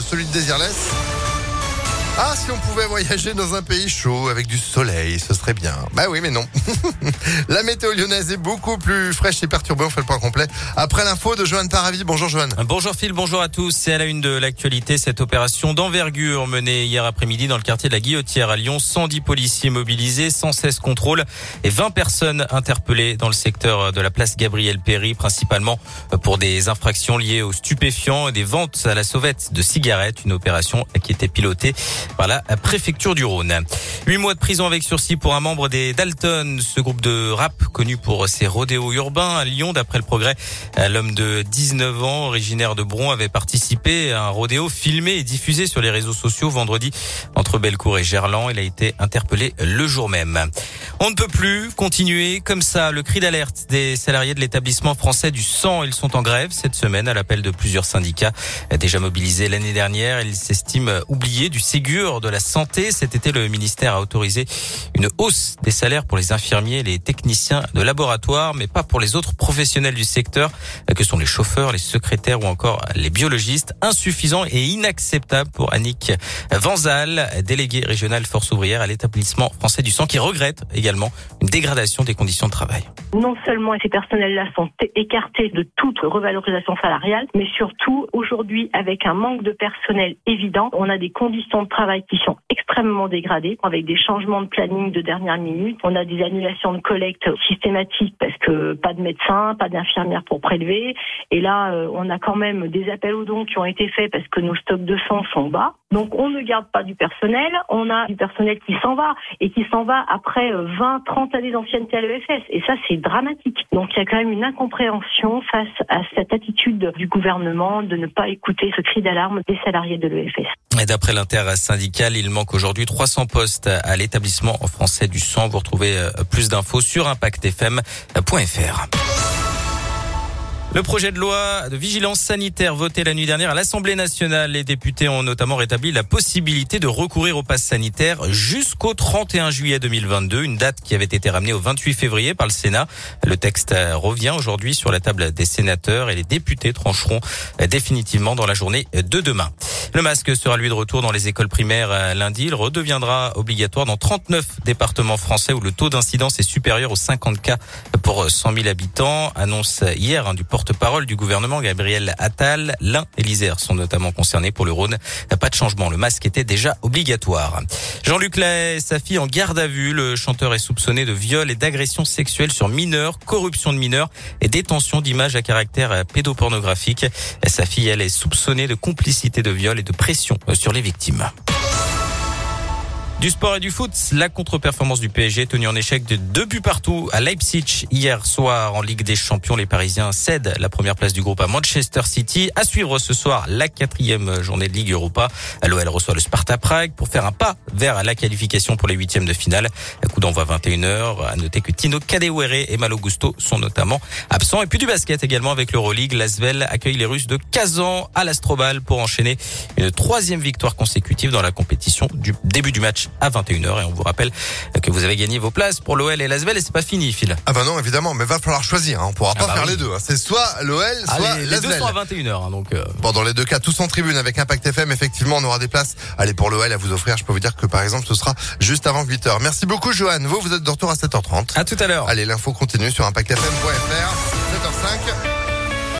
celui de Désirless. Ah, si on pouvait voyager dans un pays chaud avec du soleil, ce serait bien. Bah oui, mais non. la météo lyonnaise est beaucoup plus fraîche et perturbée. On fait le point complet après l'info de Johan Paravi. Bonjour Johan. Bonjour Phil, bonjour à tous. C'est à la une de l'actualité cette opération d'envergure menée hier après-midi dans le quartier de la Guillotière à Lyon. 110 policiers mobilisés, 116 contrôles et 20 personnes interpellées dans le secteur de la place Gabriel Péry, principalement pour des infractions liées aux stupéfiants et des ventes à la sauvette de cigarettes. Une opération qui était pilotée par la préfecture du Rhône. Huit mois de prison avec sursis pour un membre des Dalton, ce groupe de rap connu pour ses rodéos urbains à Lyon. D'après le progrès, l'homme de 19 ans, originaire de Bron, avait participé à un rodéo filmé et diffusé sur les réseaux sociaux vendredi entre Bellecour et Gerland. Il a été interpellé le jour même. On ne peut plus continuer comme ça. Le cri d'alerte des salariés de l'établissement français du sang, ils sont en grève cette semaine à l'appel de plusieurs syndicats déjà mobilisés l'année dernière. Ils s'estiment oubliés du Ségur de la santé. Cet été, le ministère a autorisé une hausse des salaires pour les infirmiers les techniciens de laboratoire, mais pas pour les autres professionnels du secteur, que sont les chauffeurs, les secrétaires ou encore les biologistes. Insuffisant et inacceptable pour Annick Vanzal, déléguée régionale force ouvrière à l'établissement français du sang, qui regrette également une dégradation des conditions de travail. Non seulement ces personnels-là sont écartés de toute revalorisation salariale, mais surtout aujourd'hui avec un manque de personnel évident, on a des conditions de travail travail qui sont extrêmement dégradés avec des changements de planning de dernière minute. On a des annulations de collecte systématiques parce que pas de médecins, pas d'infirmières pour prélever. Et là, euh, on a quand même des appels aux dons qui ont été faits parce que nos stocks de sang sont bas. Donc on ne garde pas du personnel, on a du personnel qui s'en va et qui s'en va après 20, euh, 30 années d'ancienneté à l'EFS. Et ça, c'est dramatique. Donc il y a quand même une incompréhension face à cette attitude du gouvernement de ne pas écouter ce cri d'alarme des salariés de l'EFS. Et d'après l'inter-syndical, il manque aujourd'hui 300 postes à l'établissement français du sang. Vous retrouvez euh, plus d'infos sur impactfm.fr. Le projet de loi de vigilance sanitaire voté la nuit dernière à l'Assemblée nationale, les députés ont notamment rétabli la possibilité de recourir au pass sanitaire jusqu'au 31 juillet 2022, une date qui avait été ramenée au 28 février par le Sénat. Le texte revient aujourd'hui sur la table des sénateurs et les députés trancheront définitivement dans la journée de demain. Le masque sera lui de retour dans les écoles primaires lundi. Il redeviendra obligatoire dans 39 départements français où le taux d'incidence est supérieur aux 50 cas pour 100 000 habitants. Annonce hier hein, du porte-parole du gouvernement Gabriel Attal. L'un et l'Isère sont notamment concernés pour le Rhône. Pas de changement. Le masque était déjà obligatoire. Jean-Luc Lahaye, sa fille en garde à vue. Le chanteur est soupçonné de viol et d'agression sexuelle sur mineurs, corruption de mineurs et détention d'images à caractère pédopornographique. Sa fille, elle, est soupçonnée de complicité de viol de pression euh, sur les victimes. Du sport et du foot, la contre-performance du PSG tenue en échec de deux buts partout à Leipzig hier soir en Ligue des Champions. Les Parisiens cèdent la première place du groupe à Manchester City. À suivre ce soir la quatrième journée de Ligue Europa. L'OL reçoit le Sparta Prague pour faire un pas vers la qualification pour les huitièmes de finale. Coup d'envoi 21h. À noter que Tino Kadewere et Malo Gusto sont notamment absents. Et puis du basket également avec l'Euroleague. L'Asvel accueille les Russes de Kazan à l'Astrobal pour enchaîner une troisième victoire consécutive dans la compétition du début du match à 21h. Et on vous rappelle que vous avez gagné vos places pour l'OL et l'Asvel et c'est pas fini, Phil. Ah bah non, évidemment, mais va falloir choisir. Hein. On pourra ah pas bah faire les deux. Hein. C'est soit l'OL, ah, soit l'Asvel. Les deux sont à 21h, hein, donc. Euh... Bon, dans les deux cas, tous en tribune avec Impact FM. Effectivement, on aura des places. Allez, pour l'OL à vous offrir. Je peux vous dire que par exemple, ce sera juste avant 8h. Merci beaucoup, Johan. Vous, vous êtes de retour à 7h30. À tout à l'heure. Allez, l'info continue sur impactfm.fr. 7h05.